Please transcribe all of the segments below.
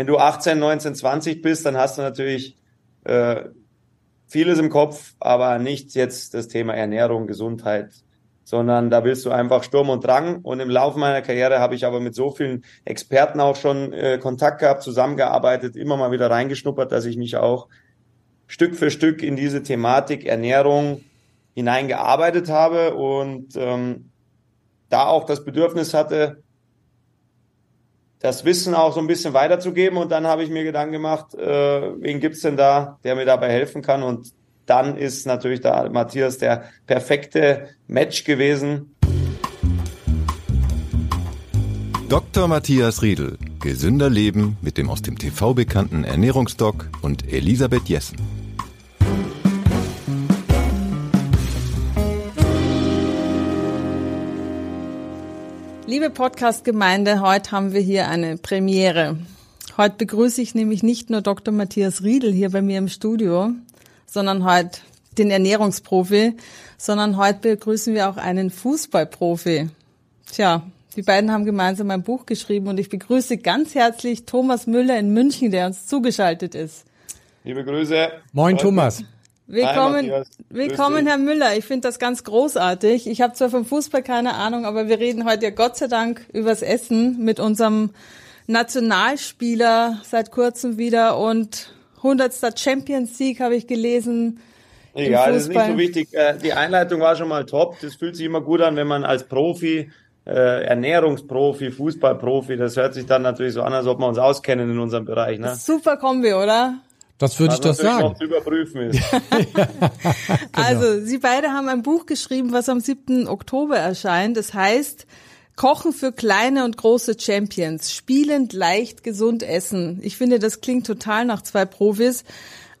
wenn du 18, 19, 20 bist, dann hast du natürlich äh, vieles im Kopf, aber nicht jetzt das Thema Ernährung, Gesundheit, sondern da willst du einfach Sturm und Drang. Und im Laufe meiner Karriere habe ich aber mit so vielen Experten auch schon äh, Kontakt gehabt, zusammengearbeitet, immer mal wieder reingeschnuppert, dass ich mich auch Stück für Stück in diese Thematik Ernährung hineingearbeitet habe und ähm, da auch das Bedürfnis hatte, das Wissen auch so ein bisschen weiterzugeben. Und dann habe ich mir Gedanken gemacht, äh, wen gibt's denn da, der mir dabei helfen kann? Und dann ist natürlich da Matthias der perfekte Match gewesen. Dr. Matthias Riedel. Gesünder Leben mit dem aus dem TV bekannten Ernährungsdoc und Elisabeth Jessen. Liebe Podcast-Gemeinde, heute haben wir hier eine Premiere. Heute begrüße ich nämlich nicht nur Dr. Matthias Riedel hier bei mir im Studio, sondern heute den Ernährungsprofi, sondern heute begrüßen wir auch einen Fußballprofi. Tja, die beiden haben gemeinsam ein Buch geschrieben und ich begrüße ganz herzlich Thomas Müller in München, der uns zugeschaltet ist. Liebe Grüße. Moin Thomas. Willkommen, willkommen Herr Müller. Ich finde das ganz großartig. Ich habe zwar vom Fußball keine Ahnung, aber wir reden heute ja Gott sei Dank übers Essen mit unserem Nationalspieler seit kurzem wieder und 100. Champions League habe ich gelesen. Egal, das ist nicht so wichtig. Äh, die Einleitung war schon mal top. Das fühlt sich immer gut an, wenn man als Profi, äh, Ernährungsprofi, Fußballprofi, das hört sich dann natürlich so an, als ob wir uns auskennen in unserem Bereich. Ne? Super Kombi, oder? Das würde ich doch sagen. Noch zu überprüfen ist. ja, genau. Also, Sie beide haben ein Buch geschrieben, was am 7. Oktober erscheint. Das heißt, Kochen für kleine und große Champions. Spielend, leicht, gesund essen. Ich finde, das klingt total nach zwei Profis.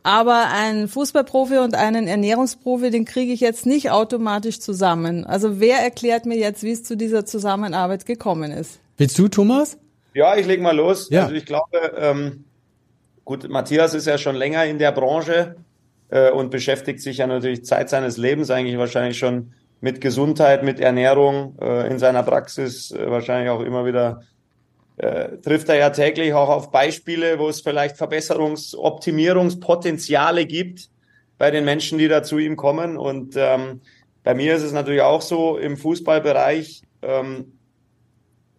Aber einen Fußballprofi und einen Ernährungsprofi, den kriege ich jetzt nicht automatisch zusammen. Also wer erklärt mir jetzt, wie es zu dieser Zusammenarbeit gekommen ist? Willst du, Thomas? Ja, ich leg mal los. Ja. Also ich glaube, ähm, gut, Matthias ist ja schon länger in der Branche äh, und beschäftigt sich ja natürlich Zeit seines Lebens eigentlich wahrscheinlich schon mit Gesundheit, mit Ernährung äh, in seiner Praxis äh, wahrscheinlich auch immer wieder äh, trifft er ja täglich auch auf Beispiele, wo es vielleicht Verbesserungs-, Optimierungspotenziale gibt bei den Menschen, die da zu ihm kommen. Und ähm, bei mir ist es natürlich auch so, im Fußballbereich ähm,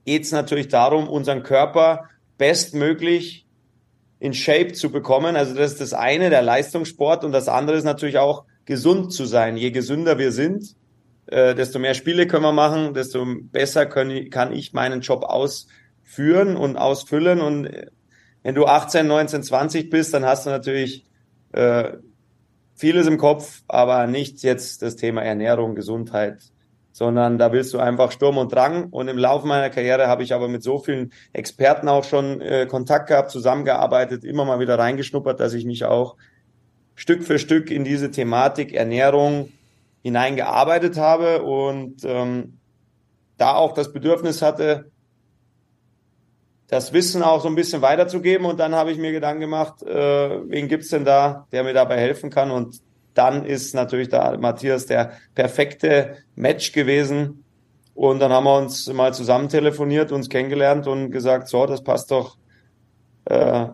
geht es natürlich darum, unseren Körper bestmöglich in Shape zu bekommen. Also das ist das eine, der Leistungssport. Und das andere ist natürlich auch gesund zu sein. Je gesünder wir sind, äh, desto mehr Spiele können wir machen, desto besser können, kann ich meinen Job ausführen und ausfüllen. Und äh, wenn du 18, 19, 20 bist, dann hast du natürlich äh, vieles im Kopf, aber nicht jetzt das Thema Ernährung, Gesundheit, sondern da willst du einfach Sturm und Drang. Und im Laufe meiner Karriere habe ich aber mit so vielen Experten auch schon äh, Kontakt gehabt, zusammengearbeitet, immer mal wieder reingeschnuppert, dass ich mich auch Stück für Stück in diese Thematik Ernährung, hineingearbeitet habe und ähm, da auch das Bedürfnis hatte, das Wissen auch so ein bisschen weiterzugeben. Und dann habe ich mir Gedanken gemacht, äh, wen gibt's denn da, der mir dabei helfen kann? Und dann ist natürlich da Matthias der perfekte Match gewesen. Und dann haben wir uns mal zusammen telefoniert, uns kennengelernt und gesagt, so, das passt doch äh,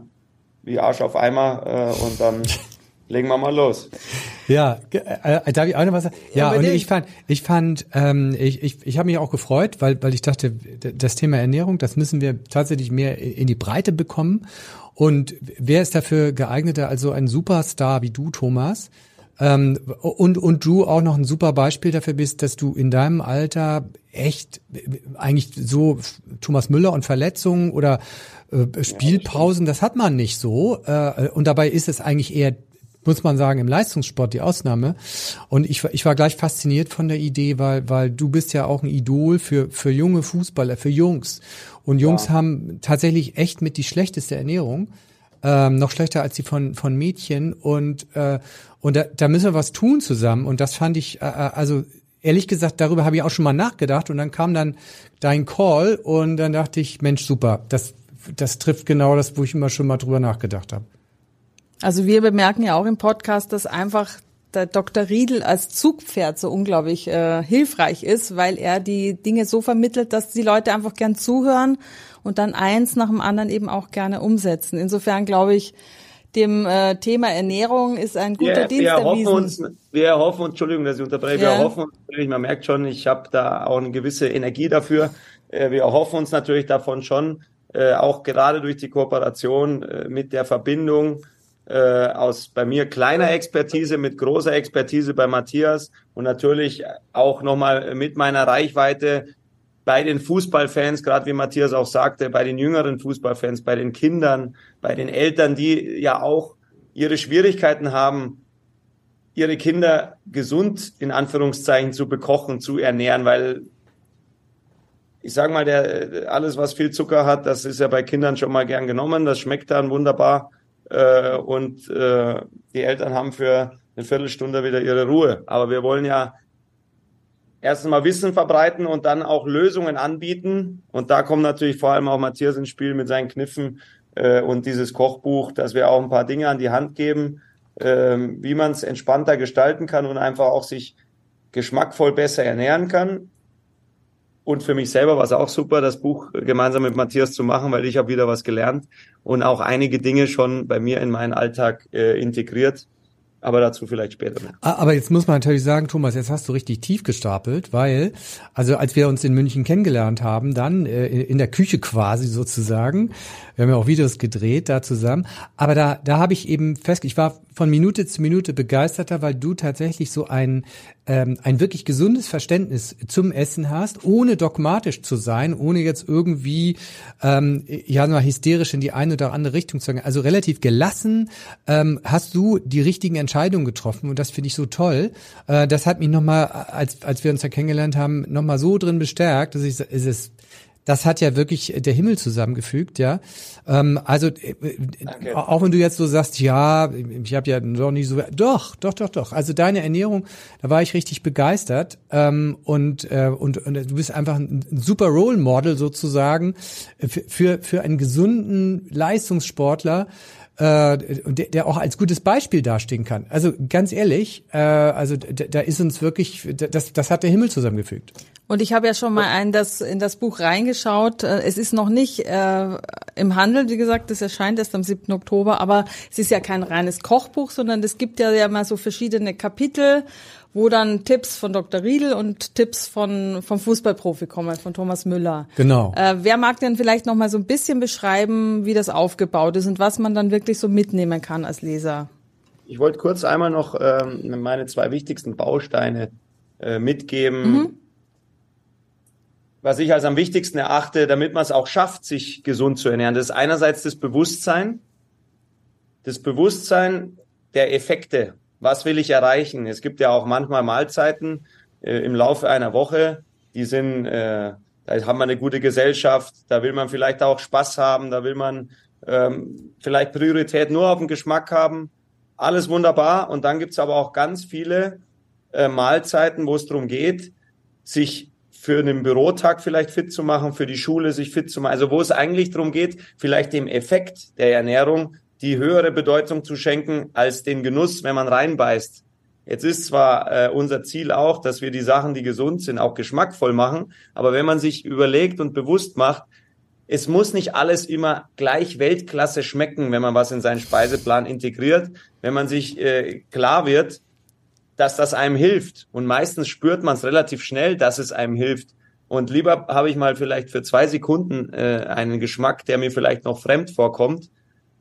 wie Arsch auf Eimer. Äh, und dann legen wir mal los. Ja, äh, darf ich auch noch was sagen? Ja, ja und ich fand, ich fand, ähm, ich, ich, ich habe mich auch gefreut, weil, weil ich dachte, das Thema Ernährung, das müssen wir tatsächlich mehr in die Breite bekommen. Und wer ist dafür geeigneter als so ein Superstar wie du, Thomas? Ähm, und, und du auch noch ein super Beispiel dafür bist, dass du in deinem Alter echt eigentlich so Thomas Müller und Verletzungen oder äh, Spielpausen, das hat man nicht so. Äh, und dabei ist es eigentlich eher muss man sagen, im Leistungssport die Ausnahme. Und ich, ich war gleich fasziniert von der Idee, weil, weil du bist ja auch ein Idol für, für junge Fußballer, für Jungs. Und Jungs ja. haben tatsächlich echt mit die schlechteste Ernährung. Ähm, noch schlechter als die von, von Mädchen. Und, äh, und da, da müssen wir was tun zusammen. Und das fand ich, äh, äh also ehrlich gesagt, darüber habe ich auch schon mal nachgedacht. Und dann kam dann dein Call und dann dachte ich, Mensch, super, das, das trifft genau das, wo ich immer schon mal drüber nachgedacht habe. Also wir bemerken ja auch im Podcast, dass einfach der Dr. Riedel als Zugpferd so unglaublich äh, hilfreich ist, weil er die Dinge so vermittelt, dass die Leute einfach gern zuhören und dann eins nach dem anderen eben auch gerne umsetzen. Insofern glaube ich, dem äh, Thema Ernährung ist ein guter wir, Dienst wir erwiesen. Uns, wir hoffen uns, Entschuldigung, dass ich unterbreche, ja. wir hoffen uns natürlich, man merkt schon, ich habe da auch eine gewisse Energie dafür. Äh, wir hoffen uns natürlich davon schon, äh, auch gerade durch die Kooperation äh, mit der Verbindung äh, aus bei mir kleiner Expertise mit großer Expertise bei Matthias und natürlich auch nochmal mit meiner Reichweite bei den Fußballfans, gerade wie Matthias auch sagte, bei den jüngeren Fußballfans, bei den Kindern, bei den Eltern, die ja auch ihre Schwierigkeiten haben, ihre Kinder gesund in Anführungszeichen zu bekochen, zu ernähren, weil ich sage mal, der alles was viel Zucker hat, das ist ja bei Kindern schon mal gern genommen, das schmeckt dann wunderbar äh, und äh, die Eltern haben für eine Viertelstunde wieder ihre Ruhe. Aber wir wollen ja erstens mal Wissen verbreiten und dann auch Lösungen anbieten. Und da kommt natürlich vor allem auch Matthias ins Spiel mit seinen Kniffen äh, und dieses Kochbuch, dass wir auch ein paar Dinge an die Hand geben, äh, wie man es entspannter gestalten kann und einfach auch sich geschmackvoll besser ernähren kann. Und für mich selber war es auch super, das Buch gemeinsam mit Matthias zu machen, weil ich habe wieder was gelernt und auch einige Dinge schon bei mir in meinen Alltag äh, integriert. Aber dazu vielleicht später mehr. Aber jetzt muss man natürlich sagen, Thomas, jetzt hast du richtig tief gestapelt, weil, also als wir uns in München kennengelernt haben, dann äh, in der Küche quasi sozusagen, wir haben ja auch Videos gedreht da zusammen, aber da, da habe ich eben fest, ich war von Minute zu Minute begeisterter, weil du tatsächlich so ein, ähm, ein wirklich gesundes Verständnis zum Essen hast, ohne dogmatisch zu sein, ohne jetzt irgendwie ähm, ja mal hysterisch in die eine oder andere Richtung zu gehen. Also relativ gelassen ähm, hast du die richtigen Entscheidungen getroffen und das finde ich so toll. Äh, das hat mich nochmal, als, als wir uns ja kennengelernt haben, nochmal so drin bestärkt, dass ich es ist das hat ja wirklich der Himmel zusammengefügt, ja. Ähm, also äh, auch wenn du jetzt so sagst, ja, ich habe ja noch nicht so, doch, doch, doch, doch. Also deine Ernährung, da war ich richtig begeistert ähm, und, äh, und und du bist einfach ein super Role Model sozusagen für für einen gesunden Leistungssportler äh, der, der auch als gutes Beispiel dastehen kann. Also ganz ehrlich, äh, also da, da ist uns wirklich, das, das hat der Himmel zusammengefügt. Und ich habe ja schon mal ein, das, in das Buch reingeschaut. Äh, es ist noch nicht äh, im Handel, wie gesagt, das erscheint erst am 7. Oktober, aber es ist ja kein reines Kochbuch, sondern es gibt ja, ja mal so verschiedene Kapitel, wo dann Tipps von Dr. Riedel und Tipps von vom Fußballprofi kommen, von Thomas Müller. Genau. Äh, wer mag denn vielleicht noch mal so ein bisschen beschreiben, wie das aufgebaut ist und was man dann wirklich so mitnehmen kann als Leser? Ich wollte kurz einmal noch ähm, meine zwei wichtigsten Bausteine äh, mitgeben. Mhm was ich als am wichtigsten erachte, damit man es auch schafft, sich gesund zu ernähren. Das ist einerseits das Bewusstsein, das Bewusstsein der Effekte. Was will ich erreichen? Es gibt ja auch manchmal Mahlzeiten äh, im Laufe einer Woche, die sind, äh, da haben wir eine gute Gesellschaft, da will man vielleicht auch Spaß haben, da will man ähm, vielleicht Priorität nur auf den Geschmack haben. Alles wunderbar. Und dann gibt's aber auch ganz viele äh, Mahlzeiten, wo es darum geht, sich für einen Bürotag vielleicht fit zu machen, für die Schule sich fit zu machen. Also wo es eigentlich darum geht, vielleicht dem Effekt der Ernährung die höhere Bedeutung zu schenken als den Genuss, wenn man reinbeißt. Jetzt ist zwar äh, unser Ziel auch, dass wir die Sachen, die gesund sind, auch geschmackvoll machen, aber wenn man sich überlegt und bewusst macht, es muss nicht alles immer gleich Weltklasse schmecken, wenn man was in seinen Speiseplan integriert. Wenn man sich äh, klar wird, dass das einem hilft. Und meistens spürt man es relativ schnell, dass es einem hilft. Und lieber habe ich mal vielleicht für zwei Sekunden äh, einen Geschmack, der mir vielleicht noch fremd vorkommt,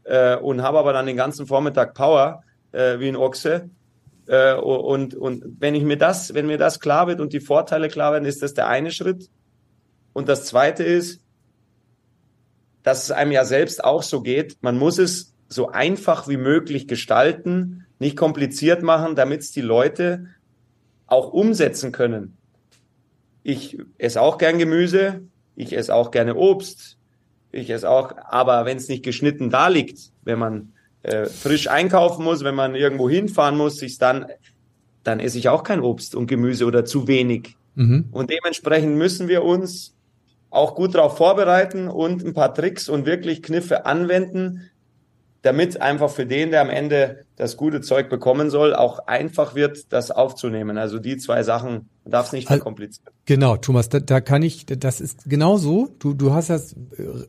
äh, und habe aber dann den ganzen Vormittag Power äh, wie ein Ochse. Äh, und, und wenn ich mir das, wenn mir das klar wird und die Vorteile klar werden, ist das der eine Schritt. Und das zweite ist, dass es einem ja selbst auch so geht. Man muss es so einfach wie möglich gestalten, nicht kompliziert machen, damit es die Leute auch umsetzen können. Ich esse auch gern Gemüse, ich esse auch gerne Obst, ich esse auch, aber wenn es nicht geschnitten da liegt, wenn man äh, frisch einkaufen muss, wenn man irgendwo hinfahren muss, sich dann, dann esse ich auch kein Obst und Gemüse oder zu wenig. Mhm. Und dementsprechend müssen wir uns auch gut darauf vorbereiten und ein paar Tricks und wirklich Kniffe anwenden, damit einfach für den, der am Ende das gute Zeug bekommen soll, auch einfach wird, das aufzunehmen. Also die zwei Sachen darf es nicht verkomplizieren. Genau, Thomas, da, da kann ich, das ist genau so. Du, du hast das,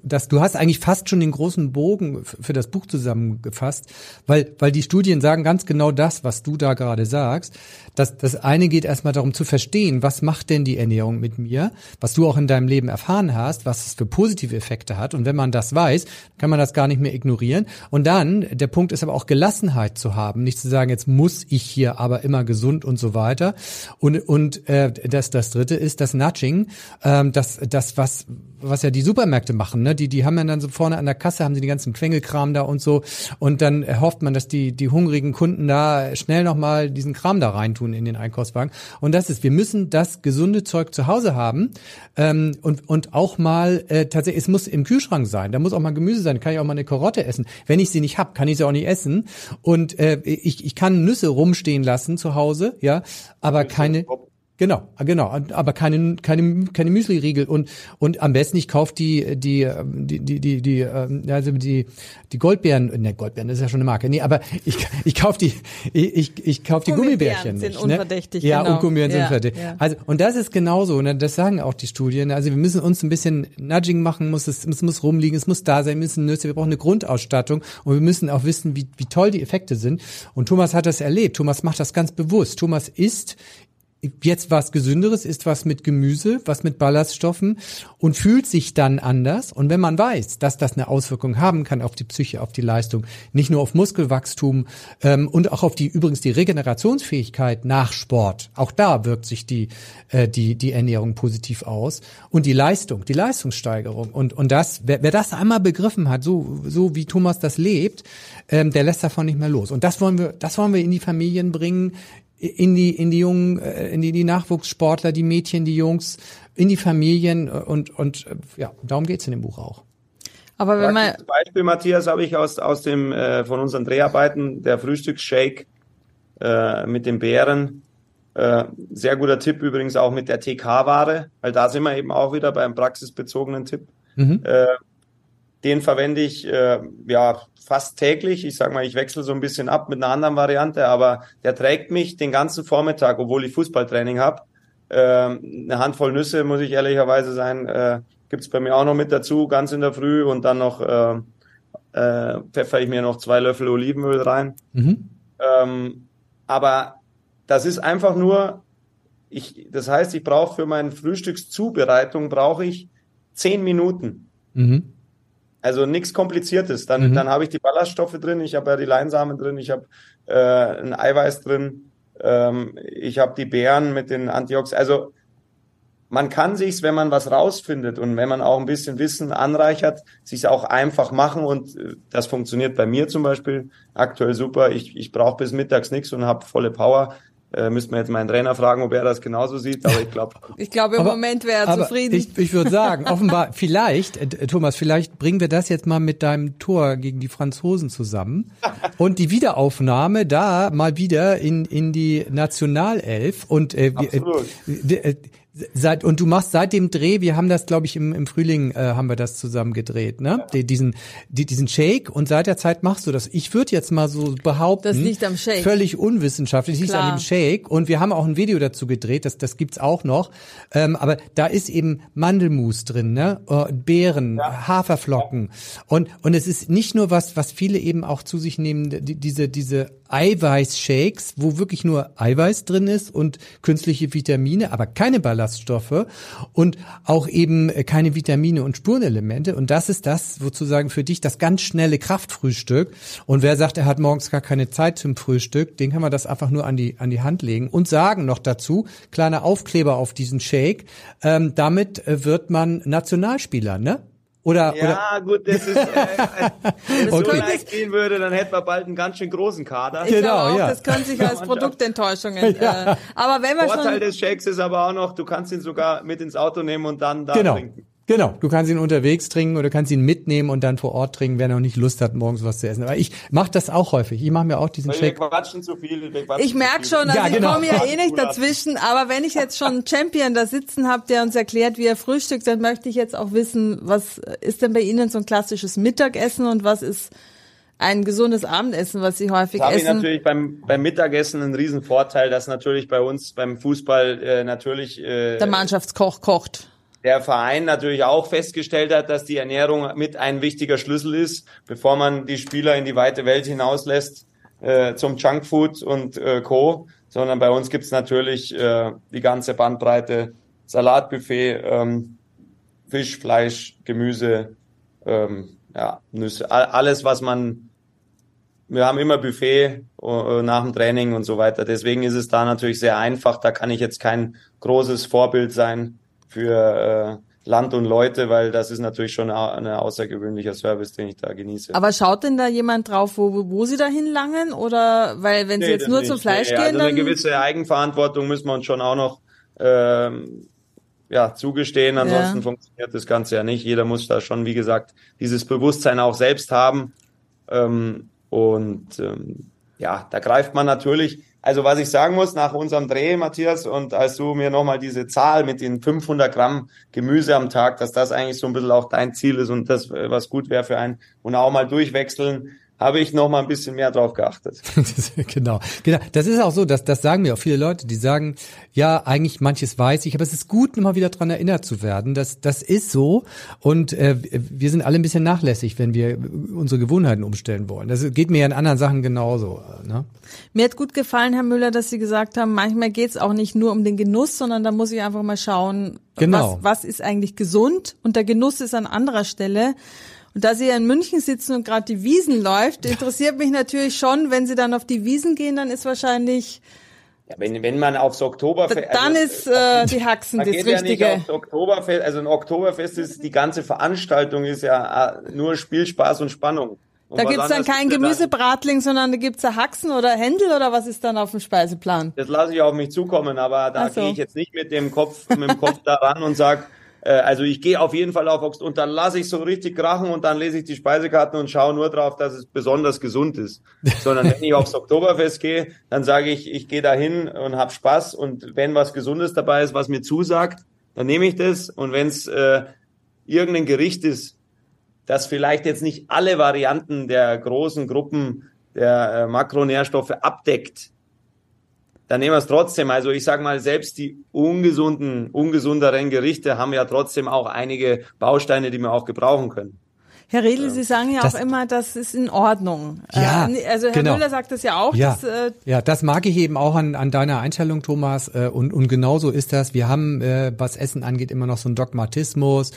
das, du hast eigentlich fast schon den großen Bogen für das Buch zusammengefasst, weil, weil die Studien sagen ganz genau das, was du da gerade sagst. Das, das eine geht erstmal darum zu verstehen, was macht denn die Ernährung mit mir, was du auch in deinem Leben erfahren hast, was es für positive Effekte hat. Und wenn man das weiß, kann man das gar nicht mehr ignorieren. Und dann, der Punkt ist aber auch Gelassenheit zu haben, nicht zu sagen, jetzt muss ich hier aber immer gesund und so weiter. Und, und äh, das, das dritte ist das Nudging, ähm, das, das was, was ja die Supermärkte machen, ne? Die, die haben ja dann so vorne an der Kasse haben sie die ganzen Quengelkram da und so. Und dann hofft man, dass die, die hungrigen Kunden da schnell nochmal diesen Kram da reintun in den Einkaufswagen. Und das ist, wir müssen das gesunde Zeug zu Hause haben ähm, und, und auch mal äh, tatsächlich, es muss im Kühlschrank sein, da muss auch mal Gemüse sein, kann ich auch mal eine Karotte essen. Wenn ich sie nicht hab, kann ich sie auch nicht essen. Und äh, ich, ich kann Nüsse rumstehen lassen zu Hause, ja, aber keine. Genau, genau, aber keine keine keine Müsli-Riegel und und am besten ich kaufe die die die die die die also die die Goldbeeren, ne Goldbeeren das ist ja schon eine Marke, nee, aber ich ich kaufe die ich ich kaufe die Gummibärchen sind nicht, ne? unverdächtig, ja genau. und Gummibärchen sind unverdächtig. Ja. Also und das ist genauso, ne? das sagen auch die Studien. Also wir müssen uns ein bisschen Nudging machen, muss es es muss rumliegen, es muss da sein, wir müssen Nüsse, wir brauchen eine Grundausstattung und wir müssen auch wissen, wie wie toll die Effekte sind. Und Thomas hat das erlebt. Thomas macht das ganz bewusst. Thomas isst jetzt was Gesünderes, ist was mit Gemüse, was mit Ballaststoffen und fühlt sich dann anders. Und wenn man weiß, dass das eine Auswirkung haben kann auf die Psyche, auf die Leistung, nicht nur auf Muskelwachstum ähm, und auch auf die übrigens die Regenerationsfähigkeit nach Sport, auch da wirkt sich die äh, die die Ernährung positiv aus und die Leistung, die Leistungssteigerung und und das wer, wer das einmal begriffen hat, so so wie Thomas das lebt, ähm, der lässt davon nicht mehr los. Und das wollen wir das wollen wir in die Familien bringen, in die in die jungen äh, in die, die Nachwuchssportler, die Mädchen, die Jungs, in die Familien und und äh, ja, darum geht's in dem Buch auch. Aber wenn man Beispiel Matthias habe ich aus aus dem äh, von unseren Dreharbeiten der Frühstücksshake äh, mit den Beeren äh, sehr guter Tipp übrigens auch mit der TK-Ware, weil da sind wir eben auch wieder beim praxisbezogenen Tipp. Mhm. Äh, den verwende ich äh, ja fast täglich. Ich sage mal, ich wechsle so ein bisschen ab mit einer anderen Variante, aber der trägt mich den ganzen Vormittag, obwohl ich Fußballtraining habe. Äh, eine Handvoll Nüsse, muss ich ehrlicherweise sein, äh, gibt's bei mir auch noch mit dazu, ganz in der Früh und dann noch äh, äh, pfeffer ich mir noch zwei Löffel Olivenöl rein. Mhm. Ähm, aber das ist einfach nur, ich, das heißt, ich brauche für meine Frühstückszubereitung brauche ich zehn Minuten. Mhm. Also nichts Kompliziertes. Dann, mhm. dann habe ich die Ballaststoffe drin, ich habe ja die Leinsamen drin, ich habe äh, ein Eiweiß drin, ähm, ich habe die Beeren mit den Antioxidantien. Also man kann sich's, wenn man was rausfindet und wenn man auch ein bisschen Wissen anreichert, sich's auch einfach machen und äh, das funktioniert bei mir zum Beispiel aktuell super. Ich, ich brauche bis mittags nichts und habe volle Power. Äh, müsste man jetzt meinen Trainer fragen, ob er das genauso sieht, aber ich glaube. ich glaube, im aber, Moment wäre er zufrieden. Ich, ich würde sagen, offenbar, vielleicht, äh, Thomas, vielleicht bringen wir das jetzt mal mit deinem Tor gegen die Franzosen zusammen und die Wiederaufnahme da mal wieder in, in die Nationalelf und äh, Absolut. äh, äh Seit, und du machst seit dem Dreh, wir haben das, glaube ich, im, im Frühling äh, haben wir das zusammen gedreht, ne? Ja. diesen, die, diesen Shake und seit der Zeit machst du das. Ich würde jetzt mal so behaupten, das liegt am Shake. völlig unwissenschaftlich, liegt an dem Shake. Und wir haben auch ein Video dazu gedreht, das, das gibt's auch noch. Ähm, aber da ist eben Mandelmus drin, ne? Äh, Beeren, ja. Haferflocken. Ja. Und, und es ist nicht nur was, was viele eben auch zu sich nehmen, die, diese, diese Eiweißshakes, wo wirklich nur Eiweiß drin ist und künstliche Vitamine, aber keine Ballaststoffe und auch eben keine Vitamine und Spurenelemente. Und das ist das sozusagen für dich das ganz schnelle Kraftfrühstück. Und wer sagt, er hat morgens gar keine Zeit zum Frühstück, den kann man das einfach nur an die, an die Hand legen und sagen noch dazu, kleiner Aufkleber auf diesen Shake, ähm, damit wird man Nationalspieler, ne? Oder, ja, oder? gut, das ist, äh, wenn es okay. so leicht gehen würde, dann hätten wir bald einen ganz schön großen Kader. Ich genau, auch, ja. Das kann sich als Produktenttäuschungen. ja. äh, aber wenn man Vorteil des Shakes ist aber auch noch, du kannst ihn sogar mit ins Auto nehmen und dann da genau. trinken. Genau, du kannst ihn unterwegs trinken oder kannst ihn mitnehmen und dann vor Ort trinken, wer noch nicht Lust hat, morgens was zu essen. Aber ich mache das auch häufig. Ich mache mir auch diesen Shake. Wir quatschen zu viel. Wir ich merke schon, also ja, genau. ich komme ja eh nicht dazwischen. Aber wenn ich jetzt schon einen Champion da sitzen habe, der uns erklärt, wie er frühstückt, dann möchte ich jetzt auch wissen, was ist denn bei Ihnen so ein klassisches Mittagessen und was ist ein gesundes Abendessen, was sie häufig das essen. Ich natürlich beim, beim Mittagessen einen riesen Vorteil, dass natürlich bei uns beim Fußball äh, natürlich äh, der Mannschaftskoch kocht. Der Verein natürlich auch festgestellt hat, dass die Ernährung mit ein wichtiger Schlüssel ist, bevor man die Spieler in die weite Welt hinauslässt äh, zum Junkfood und äh, Co. Sondern bei uns gibt's natürlich äh, die ganze Bandbreite, Salatbuffet, ähm, Fisch, Fleisch, Gemüse, ähm, ja, Nüsse, alles, was man, wir haben immer Buffet uh, nach dem Training und so weiter. Deswegen ist es da natürlich sehr einfach. Da kann ich jetzt kein großes Vorbild sein für äh, Land und Leute, weil das ist natürlich schon ein außergewöhnlicher Service, den ich da genieße. Aber schaut denn da jemand drauf, wo, wo Sie da hinlangen? Oder weil wenn Sie nee, jetzt nur nicht. zum Fleisch nee, gehen, also dann... eine gewisse Eigenverantwortung müssen wir uns schon auch noch ähm, ja, zugestehen. Ansonsten ja. funktioniert das Ganze ja nicht. Jeder muss da schon, wie gesagt, dieses Bewusstsein auch selbst haben. Ähm, und ähm, ja, da greift man natürlich. Also was ich sagen muss, nach unserem Dreh, Matthias, und als du mir nochmal diese Zahl mit den 500 Gramm Gemüse am Tag, dass das eigentlich so ein bisschen auch dein Ziel ist und das, was gut wäre für einen, und auch mal durchwechseln, habe ich noch mal ein bisschen mehr drauf geachtet. genau, genau. Das ist auch so, dass das sagen mir auch viele Leute, die sagen, ja, eigentlich manches weiß ich, aber es ist gut, immer wieder dran erinnert zu werden. Das, das ist so und äh, wir sind alle ein bisschen nachlässig, wenn wir unsere Gewohnheiten umstellen wollen. Das geht mir ja in anderen Sachen genauso. Ne? Mir hat gut gefallen, Herr Müller, dass Sie gesagt haben, manchmal geht es auch nicht nur um den Genuss, sondern da muss ich einfach mal schauen, genau. was, was ist eigentlich gesund und der Genuss ist an anderer Stelle. Und da Sie ja in München sitzen und gerade die Wiesen läuft, interessiert mich natürlich schon, wenn Sie dann auf die Wiesen gehen, dann ist wahrscheinlich ja, wenn, wenn man aufs Oktoberfest. Dann also, ist äh, die Haxen das Richtige. Ja nicht aufs Oktoberfest, also ein Oktoberfest ist, die ganze Veranstaltung ist ja äh, nur Spiel, Spaß und Spannung. Und da gibt's dann kein Gemüsebratling, sondern da gibt's da Haxen oder Händel oder was ist dann auf dem Speiseplan? Das lasse ich auf mich zukommen, aber da so. gehe ich jetzt nicht mit dem Kopf, mit dem Kopf daran und sag äh, also ich gehe auf jeden Fall auf Oxt und dann lasse ich so richtig krachen und dann lese ich die Speisekarten und schaue nur drauf, dass es besonders gesund ist. Sondern wenn ich aufs Oktoberfest gehe, dann sage ich, ich gehe dahin und habe Spaß und wenn was Gesundes dabei ist, was mir zusagt, dann nehme ich das und wenn es äh, irgendein Gericht ist, das vielleicht jetzt nicht alle Varianten der großen Gruppen der äh, Makronährstoffe abdeckt, dann nehmen wir es trotzdem. Also ich sage mal, selbst die ungesunden, ungesunderen Gerichte haben ja trotzdem auch einige Bausteine, die wir auch gebrauchen können. Herr Redl, Sie sagen ja das, auch immer, das ist in Ordnung. Ja, äh, also Herr genau. Müller sagt das ja auch. Ja, dass, äh, ja, das mag ich eben auch an, an deiner Einstellung, Thomas. Äh, und, und genauso ist das. Wir haben, äh, was Essen angeht, immer noch so einen Dogmatismus.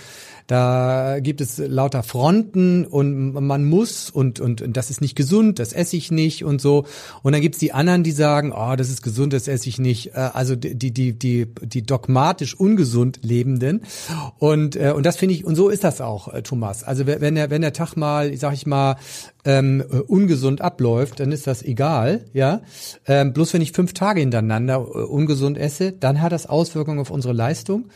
Da gibt es lauter Fronten und man muss und, und, und das ist nicht gesund, das esse ich nicht und so. Und dann gibt's die anderen, die sagen, oh, das ist gesund, das esse ich nicht. Äh, also die, die, die, die dogmatisch ungesund Lebenden. Und, äh, und das finde ich, und so ist das auch, äh, Thomas. Also wenn der, wenn der Tag mal, sag ich mal, ähm, äh, ungesund abläuft, dann ist das egal, ja. Ähm, bloß wenn ich fünf Tage hintereinander äh, ungesund esse, dann hat das Auswirkungen auf unsere Leistung,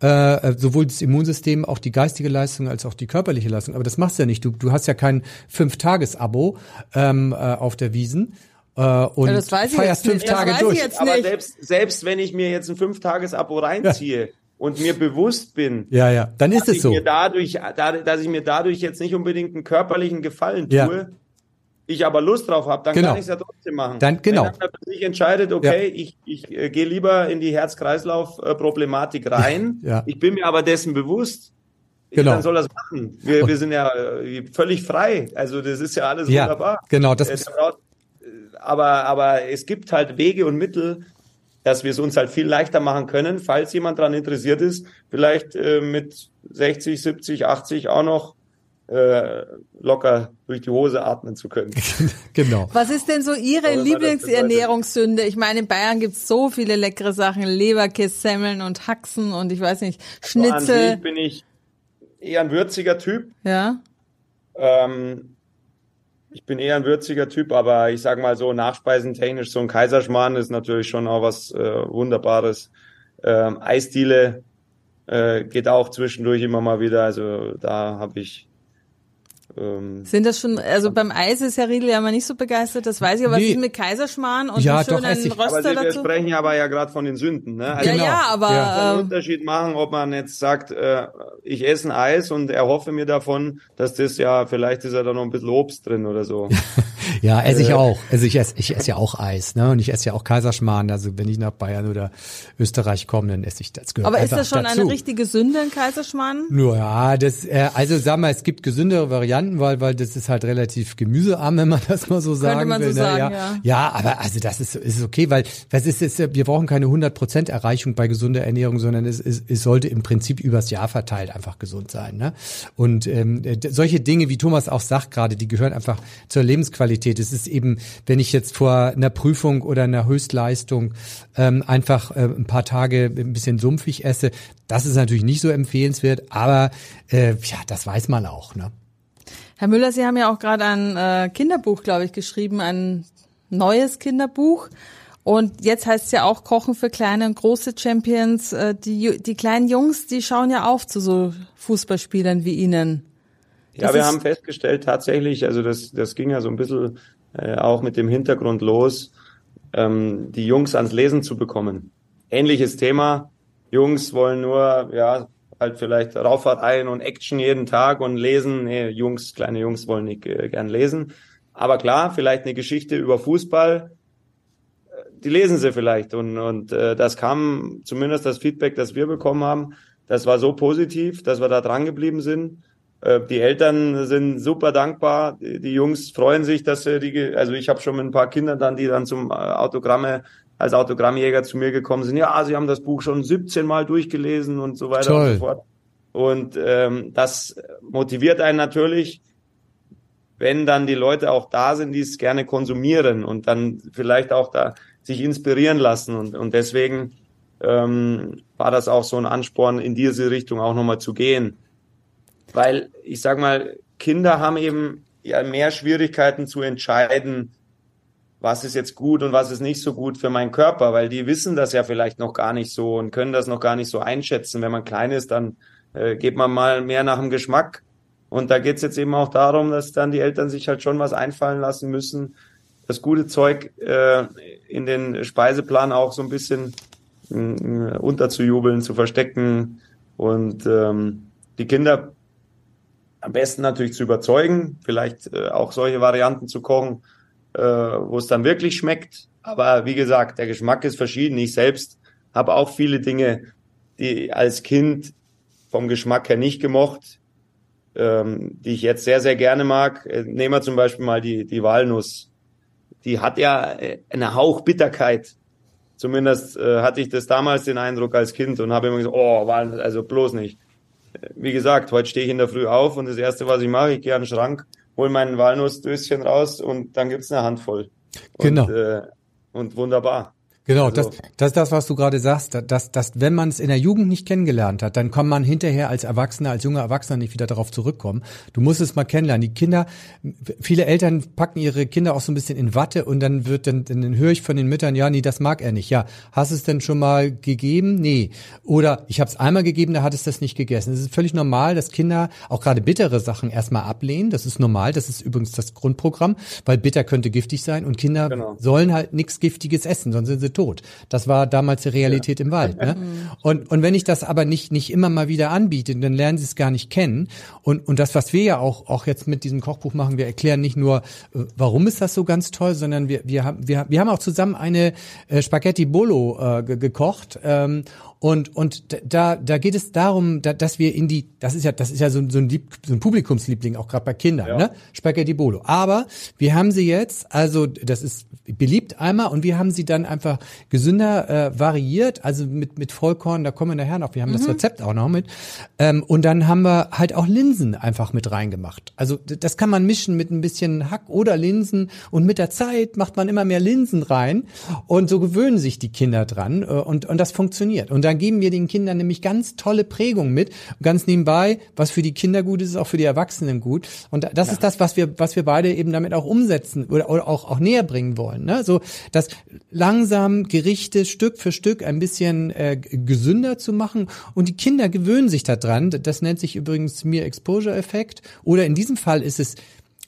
äh, sowohl das Immunsystem, auch die geistige Leistung als auch die körperliche Leistung. Aber das machst du ja nicht. Du, du hast ja kein Fünf-Tages-Abo ähm, äh, auf der Wiesen. Äh, und ja, feierst fünf Tage durch. Aber selbst, selbst wenn ich mir jetzt ein Fünf-Tages-Abo reinziehe, ja und mir bewusst bin, ja, ja, dann ist es so. Mir dadurch, dass ich mir dadurch jetzt nicht unbedingt einen körperlichen Gefallen tue, ja. ich aber Lust drauf habe, dann genau. kann ich es ja trotzdem machen. Dann, genau. Wenn dann sich entscheidet, okay, ja. ich, ich äh, gehe lieber in die Herz-Kreislauf-Problematik rein, ja. ich bin mir aber dessen bewusst, Genau. Dann soll das machen. Wir, wir sind ja äh, völlig frei. Also das ist ja alles ja, wunderbar. Genau, das äh, aber, aber es gibt halt Wege und Mittel, dass wir es uns halt viel leichter machen können, falls jemand daran interessiert ist, vielleicht äh, mit 60, 70, 80 auch noch äh, locker durch die Hose atmen zu können. genau. Was ist denn so Ihre Lieblingsernährungssünde? Ich meine, in Bayern gibt's so viele leckere Sachen, Leberkäse, Semmeln und Haxen und ich weiß nicht, Schnitzel. Also an bin ich eher ein würziger Typ. Ja. Ähm, ich bin eher ein würziger Typ, aber ich sag mal so, nachspeisentechnisch, so ein Kaiserschmarrn ist natürlich schon auch was äh, Wunderbares. Ähm, Eisdiele äh, geht auch zwischendurch immer mal wieder. Also da habe ich ähm, Sind das schon, also beim Eis ist Herr Riedel ja immer nicht so begeistert, das weiß ich, aber nee. was ist mit Kaiserschmarrn und ja, schönen doch, Röster aber Sie, dazu? Wir sprechen ja aber ja gerade von den Sünden, ne? Also ja, genau. ja, aber... Ja. einen äh, Unterschied machen, ob man jetzt sagt, äh, ich esse ein Eis und erhoffe mir davon, dass das ja, vielleicht ist ja da noch ein bisschen Obst drin oder so. ja, esse ich äh. auch. Also ich esse, ich esse ja auch Eis, ne? Und ich esse ja auch Kaiserschmarrn, also wenn ich nach Bayern oder Österreich komme, dann esse ich das. Gehört aber ist das schon dazu. eine richtige Sünde, ein Kaiserschmarrn? Nur ja, das, äh, also sag mal, es gibt gesündere Varianten, weil, weil das ist halt relativ gemüsearm, wenn man das mal so sagen man will. So ne? sagen, ja. ja. ja, aber also das ist, ist okay, weil das ist, ist wir brauchen keine 100% Erreichung bei gesunder Ernährung, sondern es, es, es sollte im Prinzip übers Jahr verteilt einfach gesund sein. Ne? Und ähm, solche Dinge, wie Thomas auch sagt gerade, die gehören einfach zur Lebensqualität. Es ist eben, wenn ich jetzt vor einer Prüfung oder einer Höchstleistung ähm, einfach äh, ein paar Tage ein bisschen sumpfig esse, das ist natürlich nicht so empfehlenswert, aber äh, ja, das weiß man auch. Ne? Herr Müller, Sie haben ja auch gerade ein äh, Kinderbuch, glaube ich, geschrieben, ein neues Kinderbuch. Und jetzt heißt es ja auch Kochen für kleine und große Champions. Äh, die, die kleinen Jungs, die schauen ja auf zu so Fußballspielern wie Ihnen. Das ja, wir haben festgestellt tatsächlich, also das, das ging ja so ein bisschen äh, auch mit dem Hintergrund los, ähm, die Jungs ans Lesen zu bekommen. Ähnliches Thema. Jungs wollen nur, ja, halt vielleicht Raufahrteien und Action jeden Tag und lesen. Nee, Jungs, kleine Jungs wollen nicht äh, gern lesen. Aber klar, vielleicht eine Geschichte über Fußball, äh, die lesen sie vielleicht. Und, und äh, das kam zumindest das Feedback, das wir bekommen haben, das war so positiv, dass wir da dran geblieben sind. Äh, die Eltern sind super dankbar. Die, die Jungs freuen sich, dass sie die, also ich habe schon mit ein paar Kindern dann, die dann zum äh, Autogramme als Autogrammjäger zu mir gekommen sind, ja, sie haben das Buch schon 17 Mal durchgelesen und so weiter Toll. und so fort. Und ähm, das motiviert einen natürlich, wenn dann die Leute auch da sind, die es gerne konsumieren und dann vielleicht auch da sich inspirieren lassen. Und, und deswegen ähm, war das auch so ein Ansporn, in diese Richtung auch nochmal zu gehen. Weil ich sag mal, Kinder haben eben ja mehr Schwierigkeiten zu entscheiden, was ist jetzt gut und was ist nicht so gut für meinen Körper, weil die wissen das ja vielleicht noch gar nicht so und können das noch gar nicht so einschätzen. Wenn man klein ist, dann äh, geht man mal mehr nach dem Geschmack. Und da geht's jetzt eben auch darum, dass dann die Eltern sich halt schon was einfallen lassen müssen, das gute Zeug äh, in den Speiseplan auch so ein bisschen äh, unterzujubeln, zu verstecken und ähm, die Kinder am besten natürlich zu überzeugen, vielleicht äh, auch solche Varianten zu kochen, äh, wo es dann wirklich schmeckt. Aber wie gesagt, der Geschmack ist verschieden. Ich selbst habe auch viele Dinge, die als Kind vom Geschmack her nicht gemocht, ähm, die ich jetzt sehr, sehr gerne mag. Äh, nehmen wir zum Beispiel mal die, die Walnuss. Die hat ja äh, eine Hauch Bitterkeit. Zumindest äh, hatte ich das damals den Eindruck als Kind und habe immer gesagt, oh, Walnuss, also bloß nicht. Wie gesagt, heute stehe ich in der Früh auf und das Erste, was ich mache, ich gehe an den Schrank, hol meinen Walnussdöschen raus und dann gibt's eine Handvoll. Genau. Und, äh, und wunderbar. Genau, also, das, das ist das, was du gerade sagst, dass, dass wenn man es in der Jugend nicht kennengelernt hat, dann kann man hinterher als Erwachsener, als junger Erwachsener nicht wieder darauf zurückkommen. Du musst es mal kennenlernen. Die Kinder, viele Eltern packen ihre Kinder auch so ein bisschen in Watte und dann wird dann, dann höre ich von den Müttern, ja, nee, das mag er nicht. Ja, hast es denn schon mal gegeben? Nee. Oder ich habe es einmal gegeben, da hat es das nicht gegessen. Es ist völlig normal, dass Kinder auch gerade bittere Sachen erstmal ablehnen. Das ist normal, das ist übrigens das Grundprogramm, weil bitter könnte giftig sein und Kinder genau. sollen halt nichts Giftiges essen, sonst sind sie tot. Das war damals die Realität ja. im Wald. Ne? Und, und wenn ich das aber nicht, nicht immer mal wieder anbiete, dann lernen sie es gar nicht kennen. Und, und das, was wir ja auch, auch jetzt mit diesem Kochbuch machen, wir erklären nicht nur, äh, warum ist das so ganz toll, sondern wir, wir, haben, wir, wir haben auch zusammen eine äh, Spaghetti Bolo äh, gekocht. Ähm, und, und da, da geht es darum, da, dass wir in die, das ist ja, das ist ja so, so, ein, Lieb, so ein Publikumsliebling, auch gerade bei Kindern, ja. ne? Spaghetti Bolo. Aber wir haben sie jetzt, also das ist beliebt einmal und wir haben sie dann einfach gesünder äh, variiert, also mit, mit Vollkorn, da kommen wir nachher noch, wir haben mhm. das Rezept auch noch mit. Ähm, und dann haben wir halt auch Linsen einfach mit reingemacht. Also das kann man mischen mit ein bisschen Hack oder Linsen und mit der Zeit macht man immer mehr Linsen rein und so gewöhnen sich die Kinder dran äh, und, und das funktioniert. Und dann dann geben wir den Kindern nämlich ganz tolle Prägung mit. ganz nebenbei, was für die Kinder gut ist, ist auch für die Erwachsenen gut. Und das ja. ist das, was wir, was wir beide eben damit auch umsetzen oder, oder auch, auch näher bringen wollen. Ne? So, dass langsam Gerichte Stück für Stück ein bisschen äh, gesünder zu machen und die Kinder gewöhnen sich daran. Das nennt sich übrigens Mere Exposure Effekt oder in diesem Fall ist es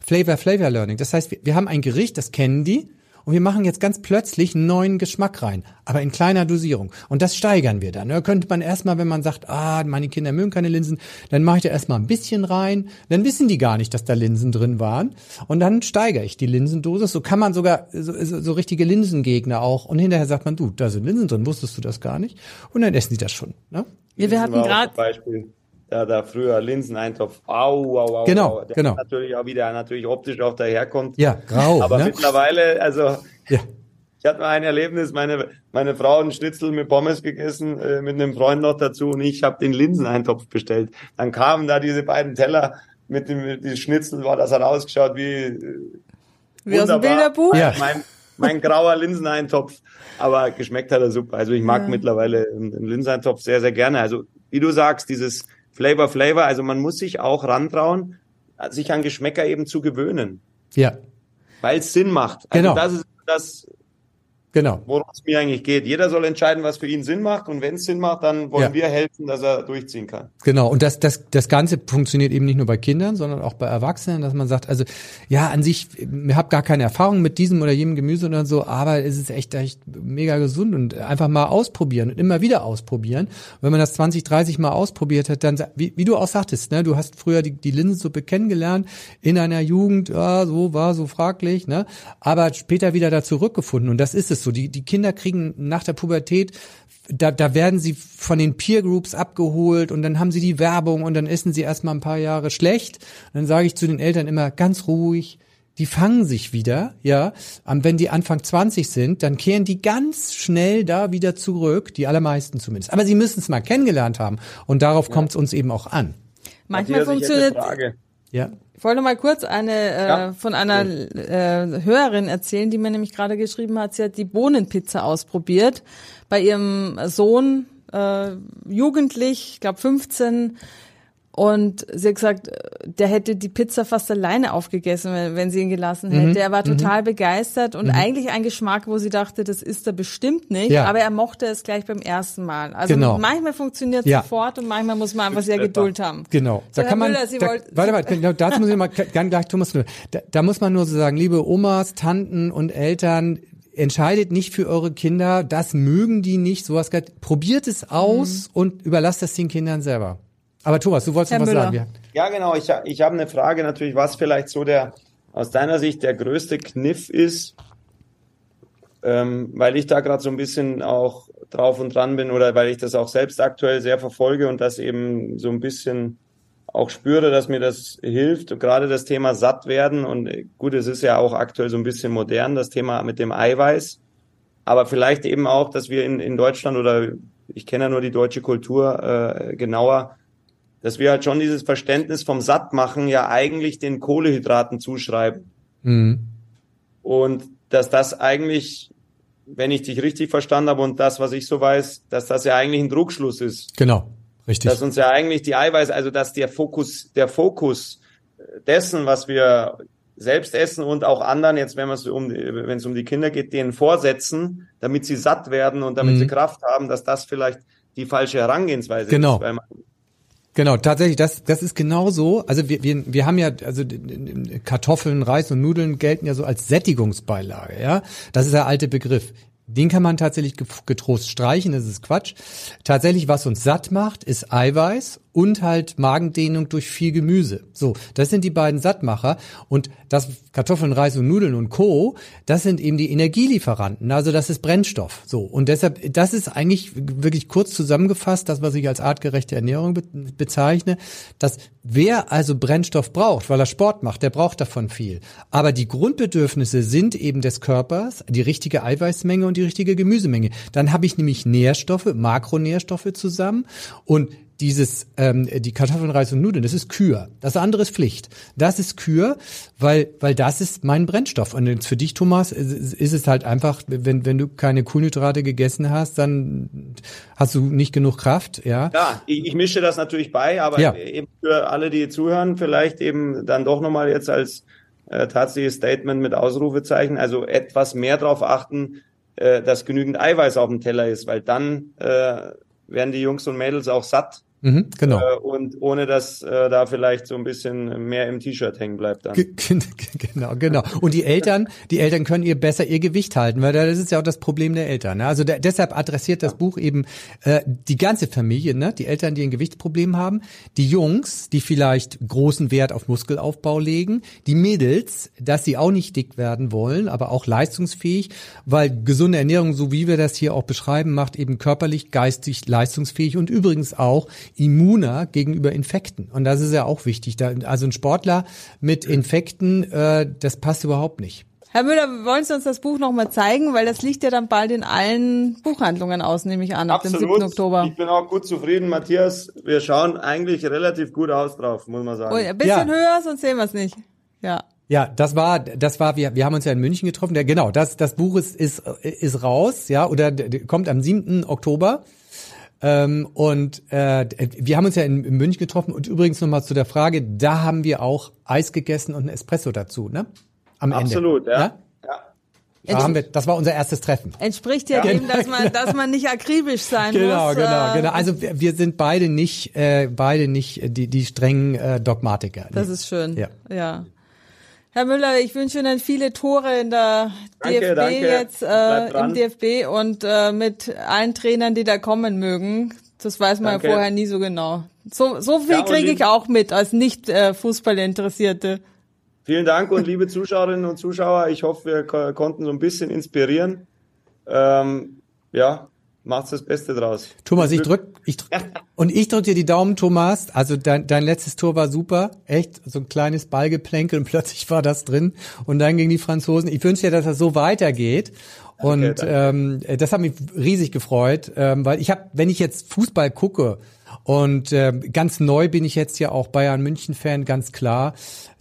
Flavor Flavor Learning. Das heißt, wir, wir haben ein Gericht, das kennen die und wir machen jetzt ganz plötzlich einen neuen Geschmack rein, aber in kleiner Dosierung. Und das steigern wir dann. Da könnte man erstmal, wenn man sagt, ah, meine Kinder mögen keine Linsen, dann mache ich da erstmal ein bisschen rein. Dann wissen die gar nicht, dass da Linsen drin waren. Und dann steigere ich die Linsendosis. So kann man sogar so, so, so richtige Linsengegner auch. Und hinterher sagt man, du, da sind Linsen drin, wusstest du das gar nicht? Und dann essen die das schon. Ne? Ja, wir hatten gerade da, da früher Linseneintopf, au, au, au. Genau, au, der genau. Natürlich auch wieder natürlich optisch auch daherkommt. Ja, grau. Aber ne? mittlerweile, also ja. ich hatte mal ein Erlebnis, meine, meine Frau einen Schnitzel mit Pommes gegessen, äh, mit einem Freund noch dazu und ich habe den Linseneintopf bestellt. Dann kamen da diese beiden Teller mit dem mit dem Schnitzel, war das hat ausgeschaut wie, äh, wie aus dem Bilderbuch. Ja. Mein, mein grauer Linseneintopf. Aber geschmeckt hat er super. Also ich mag ja. mittlerweile einen Linseneintopf sehr, sehr gerne. Also wie du sagst, dieses Flavor Flavor. Also man muss sich auch rantrauen, sich an Geschmäcker eben zu gewöhnen. Ja. Weil es Sinn macht. Also genau. das ist das, Genau. Worum es mir eigentlich geht. Jeder soll entscheiden, was für ihn Sinn macht. Und wenn es Sinn macht, dann wollen ja. wir helfen, dass er durchziehen kann. Genau. Und das, das, das Ganze funktioniert eben nicht nur bei Kindern, sondern auch bei Erwachsenen, dass man sagt, also ja, an sich, ich habe gar keine Erfahrung mit diesem oder jenem Gemüse oder so, aber es ist echt, echt mega gesund und einfach mal ausprobieren und immer wieder ausprobieren. Und wenn man das 20, 30 Mal ausprobiert hat, dann, wie, wie du auch sagtest, ne, du hast früher die, die Linsensuppe kennengelernt in einer Jugend, ja, so war so fraglich, ne, aber später wieder da zurückgefunden. Und das ist es so. Die, die Kinder kriegen nach der Pubertät, da, da werden sie von den Peer Groups abgeholt und dann haben sie die Werbung und dann essen sie erstmal ein paar Jahre schlecht. Und dann sage ich zu den Eltern immer ganz ruhig, die fangen sich wieder, ja. Wenn die Anfang 20 sind, dann kehren die ganz schnell da wieder zurück, die allermeisten zumindest. Aber sie müssen es mal kennengelernt haben und darauf ja. kommt es uns eben auch an. Manchmal funktioniert, ja. Ich wollte mal kurz eine äh, ja. von einer äh, Hörerin erzählen, die mir nämlich gerade geschrieben hat, sie hat die Bohnenpizza ausprobiert bei ihrem Sohn, äh, jugendlich, ich glaube 15, und sie hat gesagt, der hätte die Pizza fast alleine aufgegessen, wenn sie ihn gelassen hätte. Mhm. Er war mhm. total mhm. begeistert und mhm. eigentlich ein Geschmack, wo sie dachte, das ist er bestimmt nicht. Ja. Aber er mochte es gleich beim ersten Mal. Also genau. manchmal funktioniert es ja. sofort und manchmal muss man einfach sehr Geduld haben. Genau. So, da kann man, Müller, da, warte, warte, genau, dazu muss ich mal ganz gleich, Thomas, da, da muss man nur so sagen, liebe Omas, Tanten und Eltern, entscheidet nicht für eure Kinder, das mögen die nicht, sowas. Probiert es aus mhm. und überlasst das den Kindern selber. Aber Thomas, du wolltest Herr noch was Müller. sagen. Ja, genau. Ich, ich habe eine Frage natürlich, was vielleicht so der aus deiner Sicht der größte Kniff ist, ähm, weil ich da gerade so ein bisschen auch drauf und dran bin oder weil ich das auch selbst aktuell sehr verfolge und das eben so ein bisschen auch spüre, dass mir das hilft. Und gerade das Thema satt werden und äh, gut, es ist ja auch aktuell so ein bisschen modern, das Thema mit dem Eiweiß. Aber vielleicht eben auch, dass wir in, in Deutschland oder ich kenne ja nur die deutsche Kultur äh, genauer, dass wir halt schon dieses Verständnis vom Sattmachen ja eigentlich den Kohlehydraten zuschreiben. Mhm. Und dass das eigentlich, wenn ich dich richtig verstanden habe und das, was ich so weiß, dass das ja eigentlich ein Druckschluss ist. Genau, richtig. Dass uns ja eigentlich die Eiweiß, also dass der Fokus, der Fokus dessen, was wir selbst essen und auch anderen, jetzt wenn es um, wenn es um die Kinder geht, denen vorsetzen, damit sie satt werden und damit mhm. sie Kraft haben, dass das vielleicht die falsche Herangehensweise genau. ist. Man Genau, tatsächlich, das, das ist genau so. Also wir, wir, wir haben ja, also Kartoffeln, Reis und Nudeln gelten ja so als Sättigungsbeilage, ja. Das ist der alte Begriff. Den kann man tatsächlich getrost streichen, das ist Quatsch. Tatsächlich, was uns satt macht, ist Eiweiß und halt Magendehnung durch viel Gemüse. So, das sind die beiden Sattmacher und das Kartoffeln, Reis und Nudeln und Co, das sind eben die Energielieferanten, also das ist Brennstoff. So, und deshalb das ist eigentlich wirklich kurz zusammengefasst, das was ich als artgerechte Ernährung be bezeichne, dass wer also Brennstoff braucht, weil er Sport macht, der braucht davon viel. Aber die Grundbedürfnisse sind eben des Körpers, die richtige Eiweißmenge und die richtige Gemüsemenge. Dann habe ich nämlich Nährstoffe, Makronährstoffe zusammen und dieses ähm, die Kartoffeln, Reis und Nudeln, das ist Kür. Das andere ist Pflicht. Das ist Kür, weil weil das ist mein Brennstoff. Und für dich, Thomas, ist, ist es halt einfach, wenn wenn du keine Kohlenhydrate gegessen hast, dann hast du nicht genug Kraft. Ja. Ja, ich, ich mische das natürlich bei, aber ja. eben für alle, die zuhören, vielleicht eben dann doch nochmal jetzt als äh, tatsächliches Statement mit Ausrufezeichen, also etwas mehr darauf achten, äh, dass genügend Eiweiß auf dem Teller ist, weil dann äh, werden die Jungs und Mädels auch satt Mhm, genau. Äh, und ohne dass äh, da vielleicht so ein bisschen mehr im T-Shirt hängen bleibt dann. genau, genau. Und die Eltern, die Eltern können ihr besser ihr Gewicht halten, weil das ist ja auch das Problem der Eltern. Ne? Also da, deshalb adressiert das ja. Buch eben äh, die ganze Familie, ne? die Eltern, die ein Gewichtsproblem haben, die Jungs, die vielleicht großen Wert auf Muskelaufbau legen, die Mädels, dass sie auch nicht dick werden wollen, aber auch leistungsfähig, weil gesunde Ernährung, so wie wir das hier auch beschreiben, macht eben körperlich, geistig leistungsfähig und übrigens auch immuner gegenüber Infekten. Und das ist ja auch wichtig. Da, also ein Sportler mit Infekten, äh, das passt überhaupt nicht. Herr Müller, wollen Sie uns das Buch nochmal zeigen? Weil das liegt ja dann bald in allen Buchhandlungen aus, nehme ich an, ab Absolut. dem 7. Oktober. Ich bin auch gut zufrieden, Matthias. Wir schauen eigentlich relativ gut aus drauf, muss man sagen. Oh, ein bisschen ja. höher, sonst sehen wir es nicht. Ja. Ja, das war, das war, wir, wir haben uns ja in München getroffen. Der, genau, das, das Buch ist, ist, ist raus, ja, oder kommt am 7. Oktober. Ähm, und äh, wir haben uns ja in, in München getroffen und übrigens nochmal zu der Frage, da haben wir auch Eis gegessen und ein Espresso dazu, ne? Am Absolut, Ende. ja. ja? Da haben wir, das war unser erstes Treffen. Entspricht ja, ja. dem, dass man, dass man nicht akribisch sein genau, muss. Genau, genau, genau. Also wir, wir sind beide nicht, äh, beide nicht die, die strengen äh, Dogmatiker. Das ist schön. Ja. ja. Herr Müller, ich wünsche Ihnen viele Tore in der danke, DFB danke. jetzt, äh, im DFB und äh, mit allen Trainern, die da kommen mögen. Das weiß man danke. ja vorher nie so genau. So, so viel ja, kriege ich auch mit als nicht äh, Fußballinteressierte. Vielen Dank und liebe Zuschauerinnen und Zuschauer, ich hoffe, wir konnten so ein bisschen inspirieren. Ähm, ja, macht's das Beste draus. Thomas, ich drück, ich drück, und ich drück dir die Daumen, Thomas. Also dein, dein letztes Tor war super, echt so ein kleines Ballgeplänkel und plötzlich war das drin und dann gegen die Franzosen. Ich wünsche dir, dass das so weitergeht. Und okay, ähm, das hat mich riesig gefreut, ähm, weil ich habe, wenn ich jetzt Fußball gucke und äh, ganz neu bin ich jetzt ja auch Bayern München Fan, ganz klar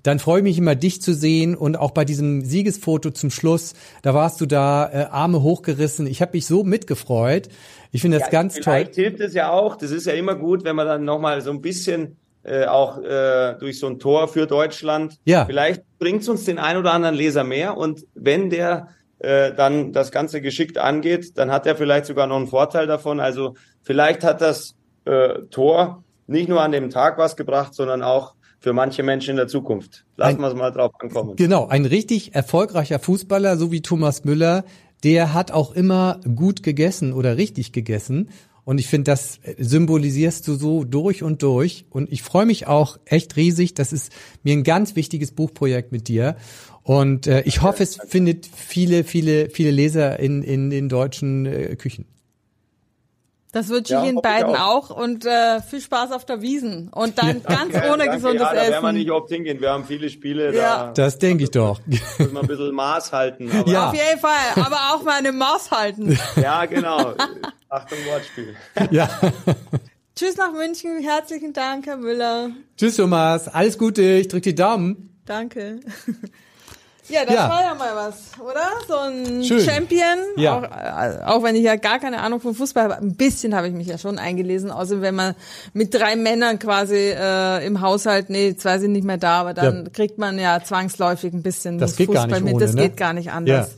dann freue ich mich immer, dich zu sehen und auch bei diesem Siegesfoto zum Schluss, da warst du da, äh, Arme hochgerissen. Ich habe mich so mitgefreut. Ich finde das ja, ganz vielleicht toll. Vielleicht hilft es ja auch, das ist ja immer gut, wenn man dann nochmal so ein bisschen äh, auch äh, durch so ein Tor für Deutschland, ja. vielleicht bringt es uns den ein oder anderen Leser mehr und wenn der äh, dann das Ganze geschickt angeht, dann hat er vielleicht sogar noch einen Vorteil davon. Also vielleicht hat das äh, Tor nicht nur an dem Tag was gebracht, sondern auch für manche Menschen in der Zukunft. Lassen wir es mal drauf ankommen. Genau, ein richtig erfolgreicher Fußballer, so wie Thomas Müller, der hat auch immer gut gegessen oder richtig gegessen. Und ich finde, das symbolisierst du so durch und durch. Und ich freue mich auch echt riesig. Das ist mir ein ganz wichtiges Buchprojekt mit dir. Und äh, ich hoffe, es findet viele, viele, viele Leser in, in den deutschen äh, Küchen. Das wünsche ich ja, Ihnen beiden ich auch. auch. und äh, viel Spaß auf der Wiesen und dann ja, ganz danke, ohne danke. gesundes ja, da Essen. Da werden wir nicht oft hingehen. Wir haben viele Spiele. Ja. Da das denke ich doch. Müssen wir ein bisschen Maß halten. Aber ja. Auf jeden Fall, aber auch mal eine Maß halten. Ja, genau. Achtung, Wortspiel. Ja. Tschüss nach München. Herzlichen Dank, Herr Müller. Tschüss, Thomas. Alles Gute. Ich drücke die Daumen. Danke. Ja, das ja. war ja mal was, oder? So ein Schön. Champion. Ja. Auch, äh, auch wenn ich ja gar keine Ahnung vom Fußball habe, ein bisschen habe ich mich ja schon eingelesen, außer wenn man mit drei Männern quasi äh, im Haushalt, nee, zwei sind nicht mehr da, aber dann ja. kriegt man ja zwangsläufig ein bisschen das Fußball mit. Ohne, das ne? geht gar nicht anders.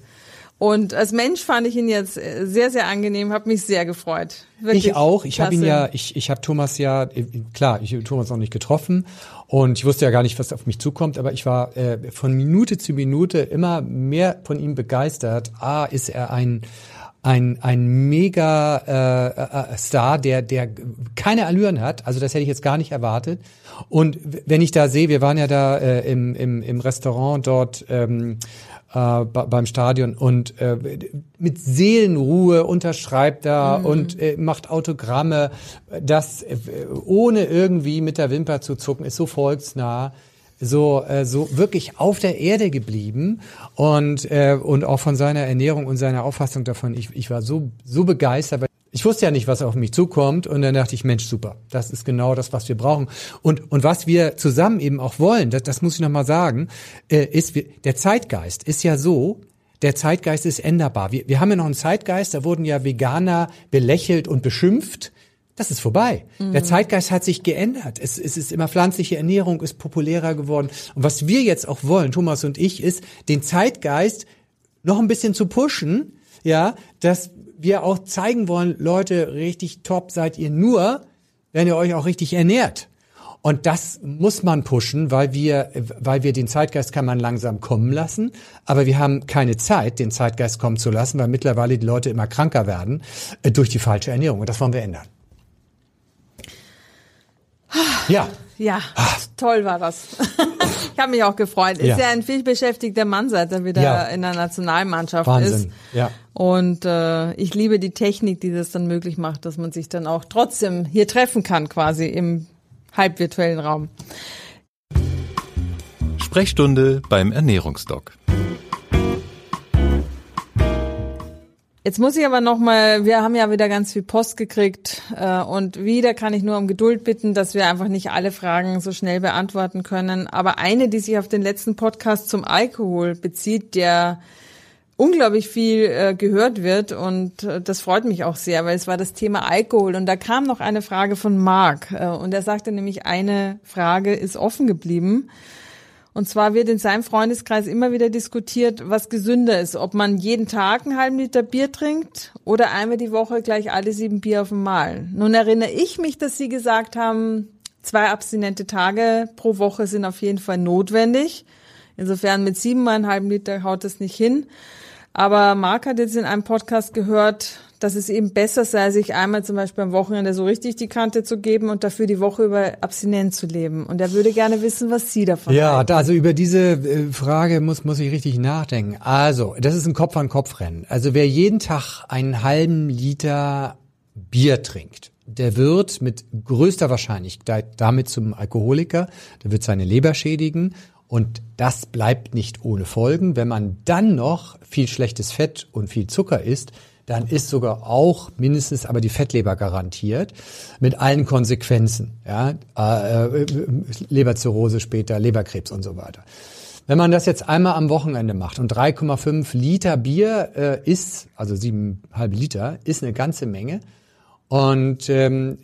Und als Mensch fand ich ihn jetzt äh, sehr, sehr angenehm, habe mich sehr gefreut. Wirklich ich auch. Ich habe ihn ja, ich, ich habe Thomas ja, äh, klar, ich habe Thomas noch nicht getroffen und ich wusste ja gar nicht, was auf mich zukommt, aber ich war äh, von Minute zu Minute immer mehr von ihm begeistert. Ah, ist er ein ein ein mega äh, äh, Star, der der keine Allüren hat. Also das hätte ich jetzt gar nicht erwartet. Und wenn ich da sehe, wir waren ja da äh, im, im im Restaurant dort. Ähm, äh, beim Stadion und äh, mit Seelenruhe unterschreibt da mhm. und äh, macht Autogramme. Das äh, ohne irgendwie mit der Wimper zu zucken, ist so volksnah so äh, so wirklich auf der Erde geblieben und äh, und auch von seiner Ernährung und seiner Auffassung davon ich ich war so so begeistert Ich wusste ja nicht, was auf mich zukommt und dann dachte ich, Mensch, super, das ist genau das, was wir brauchen. Und, und was wir zusammen eben auch wollen, das, das muss ich nochmal sagen, äh, ist, der Zeitgeist ist ja so, der Zeitgeist ist änderbar. Wir, wir haben ja noch einen Zeitgeist, da wurden ja Veganer belächelt und beschimpft. Das ist vorbei. Mhm. Der Zeitgeist hat sich geändert. Es, es ist immer pflanzliche Ernährung, ist populärer geworden. Und was wir jetzt auch wollen, Thomas und ich, ist, den Zeitgeist noch ein bisschen zu pushen, ja, dass wir auch zeigen wollen, Leute, richtig top seid ihr nur, wenn ihr euch auch richtig ernährt. Und das muss man pushen, weil wir, weil wir den Zeitgeist kann man langsam kommen lassen, aber wir haben keine Zeit, den Zeitgeist kommen zu lassen, weil mittlerweile die Leute immer kranker werden äh, durch die falsche Ernährung. Und das wollen wir ändern. Ja. Ja, toll war das. ich habe mich auch gefreut. Ist ja, ja ein vielbeschäftigter Mann, seit er wieder ja. in der Nationalmannschaft Wahnsinn. ist. Ja. Und äh, ich liebe die Technik, die das dann möglich macht, dass man sich dann auch trotzdem hier treffen kann, quasi im halbvirtuellen Raum. Sprechstunde beim Ernährungsdoc. Jetzt muss ich aber noch mal, wir haben ja wieder ganz viel Post gekriegt äh, und wieder kann ich nur um Geduld bitten, dass wir einfach nicht alle Fragen so schnell beantworten können. Aber eine, die sich auf den letzten Podcast zum Alkohol bezieht, der unglaublich viel äh, gehört wird und äh, das freut mich auch sehr, weil es war das Thema Alkohol und da kam noch eine Frage von Marc äh, und er sagte nämlich, eine Frage ist offen geblieben und zwar wird in seinem Freundeskreis immer wieder diskutiert, was gesünder ist, ob man jeden Tag einen halben Liter Bier trinkt oder einmal die Woche gleich alle sieben Bier auf einmal. Nun erinnere ich mich, dass Sie gesagt haben, zwei abstinente Tage pro Woche sind auf jeden Fall notwendig. Insofern mit siebeneinhalb Liter haut es nicht hin. Aber Marc hat jetzt in einem Podcast gehört, dass es eben besser sei, sich einmal zum Beispiel am Wochenende so richtig die Kante zu geben und dafür die Woche über abstinent zu leben. Und er würde gerne wissen, was Sie davon Ja, halten. also über diese äh, Frage muss, muss ich richtig nachdenken. Also, das ist ein Kopf-an-Kopf-Rennen. Also wer jeden Tag einen halben Liter Bier trinkt, der wird mit größter Wahrscheinlichkeit damit zum Alkoholiker, der wird seine Leber schädigen und das bleibt nicht ohne Folgen. Wenn man dann noch viel schlechtes Fett und viel Zucker isst, dann ist sogar auch mindestens aber die Fettleber garantiert mit allen Konsequenzen, ja, äh, äh, Leberzirrhose später, Leberkrebs und so weiter. Wenn man das jetzt einmal am Wochenende macht und 3,5 Liter Bier äh, ist, also 7,5 Liter, ist eine ganze Menge. Und ähm,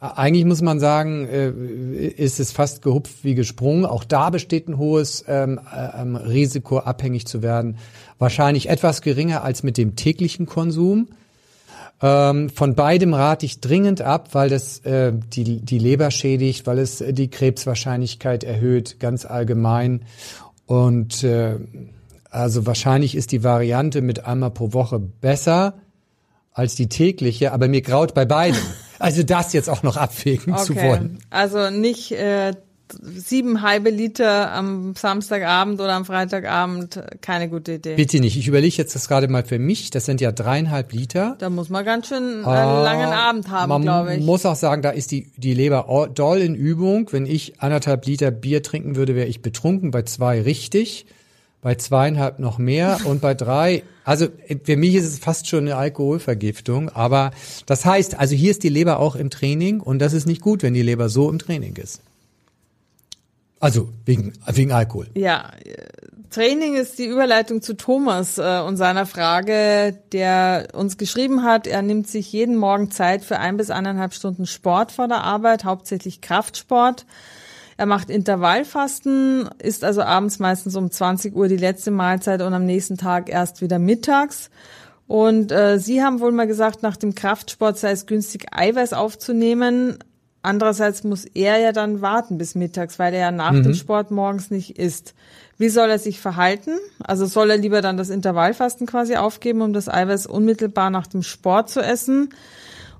eigentlich muss man sagen, äh, ist es fast gehupft wie gesprungen. Auch da besteht ein hohes ähm, ähm, Risiko, abhängig zu werden. Wahrscheinlich etwas geringer als mit dem täglichen Konsum. Ähm, von beidem rate ich dringend ab, weil das äh, die, die Leber schädigt, weil es die Krebswahrscheinlichkeit erhöht, ganz allgemein. Und äh, also wahrscheinlich ist die Variante mit einmal pro Woche besser als die tägliche, aber mir graut bei beidem. Also das jetzt auch noch abwägen okay. zu wollen. Also nicht äh, sieben halbe Liter am Samstagabend oder am Freitagabend, keine gute Idee. Bitte nicht. Ich überlege jetzt das gerade mal für mich. Das sind ja dreieinhalb Liter. Da muss man ganz schön einen äh, langen Abend haben, glaube ich. Man muss auch sagen, da ist die, die Leber doll in Übung. Wenn ich anderthalb Liter Bier trinken würde, wäre ich betrunken. Bei zwei richtig bei zweieinhalb noch mehr und bei drei, also für mich ist es fast schon eine Alkoholvergiftung, aber das heißt, also hier ist die Leber auch im Training und das ist nicht gut, wenn die Leber so im Training ist. Also wegen, wegen Alkohol. Ja, Training ist die Überleitung zu Thomas äh, und seiner Frage, der uns geschrieben hat, er nimmt sich jeden Morgen Zeit für ein bis eineinhalb Stunden Sport vor der Arbeit, hauptsächlich Kraftsport. Er macht Intervallfasten, isst also abends meistens um 20 Uhr die letzte Mahlzeit und am nächsten Tag erst wieder mittags. Und äh, Sie haben wohl mal gesagt, nach dem Kraftsport sei es günstig, Eiweiß aufzunehmen. Andererseits muss er ja dann warten bis mittags, weil er ja nach mhm. dem Sport morgens nicht isst. Wie soll er sich verhalten? Also soll er lieber dann das Intervallfasten quasi aufgeben, um das Eiweiß unmittelbar nach dem Sport zu essen?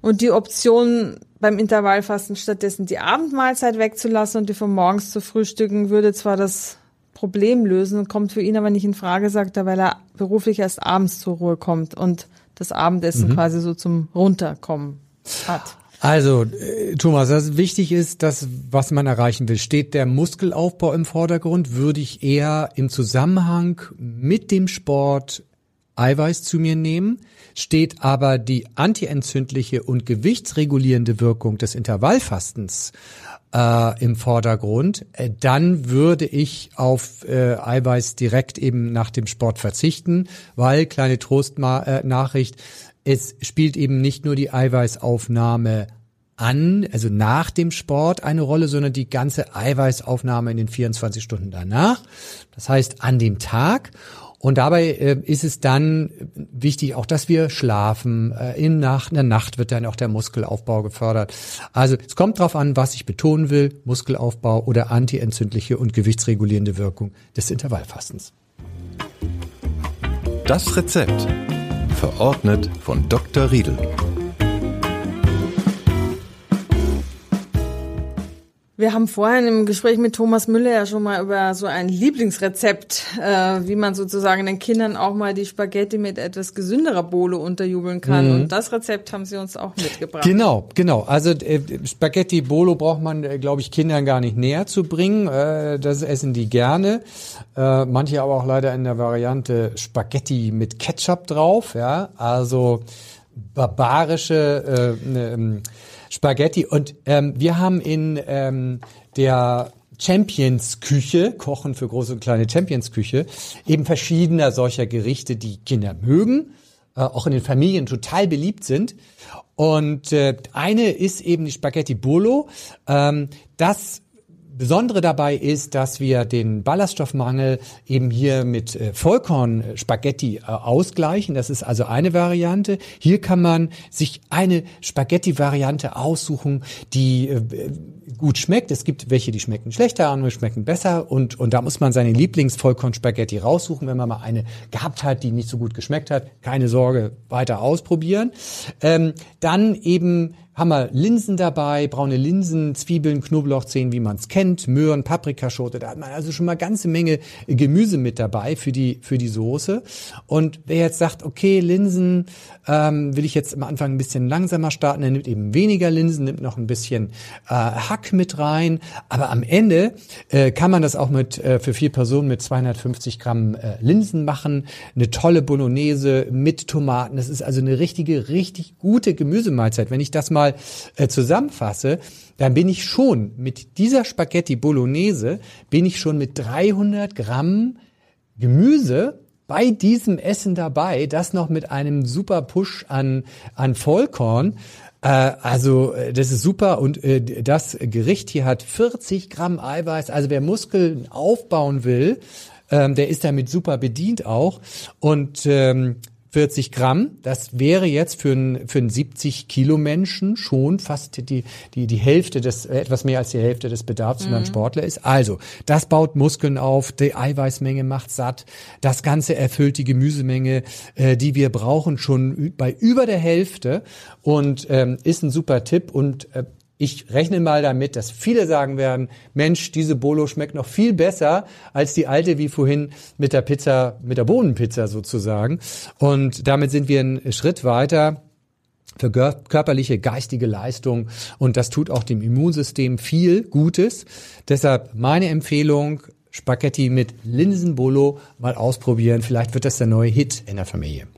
Und die Option beim Intervallfasten stattdessen die Abendmahlzeit wegzulassen und die von morgens zu frühstücken, würde zwar das Problem lösen, kommt für ihn aber nicht in Frage, sagt er, weil er beruflich erst abends zur Ruhe kommt und das Abendessen mhm. quasi so zum Runterkommen hat. Also, äh, Thomas, was wichtig ist, dass was man erreichen will. Steht der Muskelaufbau im Vordergrund, würde ich eher im Zusammenhang mit dem Sport Eiweiß zu mir nehmen, steht aber die antientzündliche und gewichtsregulierende Wirkung des Intervallfastens äh, im Vordergrund, äh, dann würde ich auf äh, Eiweiß direkt eben nach dem Sport verzichten, weil kleine Trostnachricht, äh, es spielt eben nicht nur die Eiweißaufnahme an, also nach dem Sport eine Rolle, sondern die ganze Eiweißaufnahme in den 24 Stunden danach. Das heißt an dem Tag. Und dabei äh, ist es dann wichtig auch, dass wir schlafen. Äh, in, Nacht, in der Nacht wird dann auch der Muskelaufbau gefördert. Also es kommt darauf an, was ich betonen will, Muskelaufbau oder antientzündliche und gewichtsregulierende Wirkung des Intervallfastens. Das Rezept. Verordnet von Dr. Riedel. Wir haben vorhin im Gespräch mit Thomas Müller ja schon mal über so ein Lieblingsrezept, äh, wie man sozusagen den Kindern auch mal die Spaghetti mit etwas gesünderer Bohle unterjubeln kann. Mhm. Und das Rezept haben Sie uns auch mitgebracht. Genau, genau. Also äh, Spaghetti Bolo braucht man, äh, glaube ich, Kindern gar nicht näher zu bringen. Äh, das essen die gerne. Äh, manche aber auch leider in der Variante Spaghetti mit Ketchup drauf. Ja, also barbarische äh, ne, Spaghetti. Und ähm, wir haben in ähm, der Champions Küche, Kochen für große und kleine Champions Küche, eben verschiedener solcher Gerichte, die Kinder mögen, äh, auch in den Familien total beliebt sind. Und äh, eine ist eben die Spaghetti Bolo. Ähm, das Besondere dabei ist, dass wir den Ballaststoffmangel eben hier mit äh, Vollkorn-Spaghetti äh, ausgleichen. Das ist also eine Variante. Hier kann man sich eine Spaghetti-Variante aussuchen, die äh, gut schmeckt. Es gibt welche, die schmecken schlechter, andere schmecken besser. Und, und da muss man seine Lieblings-Vollkorn-Spaghetti raussuchen. Wenn man mal eine gehabt hat, die nicht so gut geschmeckt hat, keine Sorge, weiter ausprobieren. Ähm, dann eben haben wir Linsen dabei, braune Linsen, Zwiebeln, Knoblauchzehen, wie man es kennt, Möhren, Paprikaschote. Da hat man also schon mal ganze Menge Gemüse mit dabei für die für die Soße. Und wer jetzt sagt, okay, Linsen ähm, will ich jetzt am Anfang ein bisschen langsamer starten, der nimmt eben weniger Linsen, nimmt noch ein bisschen äh, Hack mit rein. Aber am Ende äh, kann man das auch mit äh, für vier Personen mit 250 Gramm äh, Linsen machen. Eine tolle Bolognese mit Tomaten. Das ist also eine richtige, richtig gute Gemüsemahlzeit. Wenn ich das mal äh, zusammenfasse, dann bin ich schon mit dieser Spaghetti Bolognese, bin ich schon mit 300 Gramm Gemüse bei diesem Essen dabei, das noch mit einem super Push an, an Vollkorn. Äh, also äh, das ist super und äh, das Gericht hier hat 40 Gramm Eiweiß. Also wer Muskeln aufbauen will, ähm, der ist damit super bedient auch. Und ähm, 40 Gramm, das wäre jetzt für einen, für einen 70 Kilo Menschen schon fast die, die, die Hälfte des, etwas mehr als die Hälfte des Bedarfs, mhm. wenn man Sportler ist. Also, das baut Muskeln auf, die Eiweißmenge macht satt. Das Ganze erfüllt die Gemüsemenge, äh, die wir brauchen, schon bei über der Hälfte und ähm, ist ein super Tipp und äh, ich rechne mal damit, dass viele sagen werden, Mensch, diese Bolo schmeckt noch viel besser als die alte wie vorhin mit der Pizza, mit der Bohnenpizza sozusagen. Und damit sind wir einen Schritt weiter für körperliche, geistige Leistung und das tut auch dem Immunsystem viel Gutes. Deshalb meine Empfehlung, Spaghetti mit Linsenbolo mal ausprobieren. Vielleicht wird das der neue Hit in der Familie.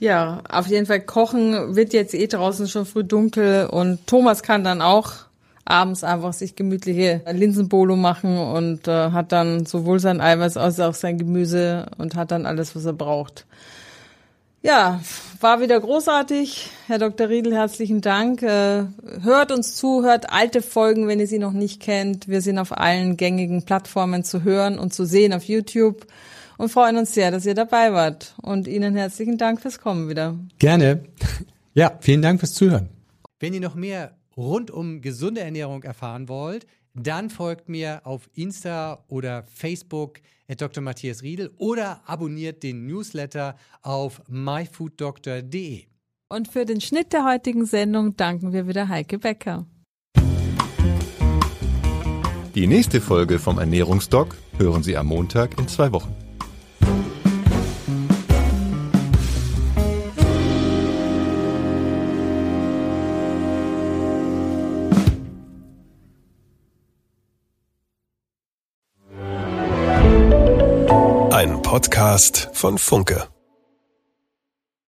Ja, auf jeden Fall kochen wird jetzt eh draußen schon früh dunkel und Thomas kann dann auch abends einfach sich gemütliche Linsenbolo machen und äh, hat dann sowohl sein Eiweiß als auch sein Gemüse und hat dann alles, was er braucht. Ja, war wieder großartig. Herr Dr. Riedel, herzlichen Dank. Äh, hört uns zu, hört alte Folgen, wenn ihr sie noch nicht kennt. Wir sind auf allen gängigen Plattformen zu hören und zu sehen auf YouTube und freuen uns sehr, dass ihr dabei wart. Und Ihnen herzlichen Dank fürs Kommen wieder. Gerne. Ja, vielen Dank fürs Zuhören. Wenn ihr noch mehr rund um gesunde Ernährung erfahren wollt, dann folgt mir auf Insta oder Facebook at Dr. Matthias Riedel oder abonniert den Newsletter auf myfooddoctor.de. Und für den Schnitt der heutigen Sendung danken wir wieder Heike Becker. Die nächste Folge vom Ernährungsdoc hören Sie am Montag in zwei Wochen. Podcast von Funke.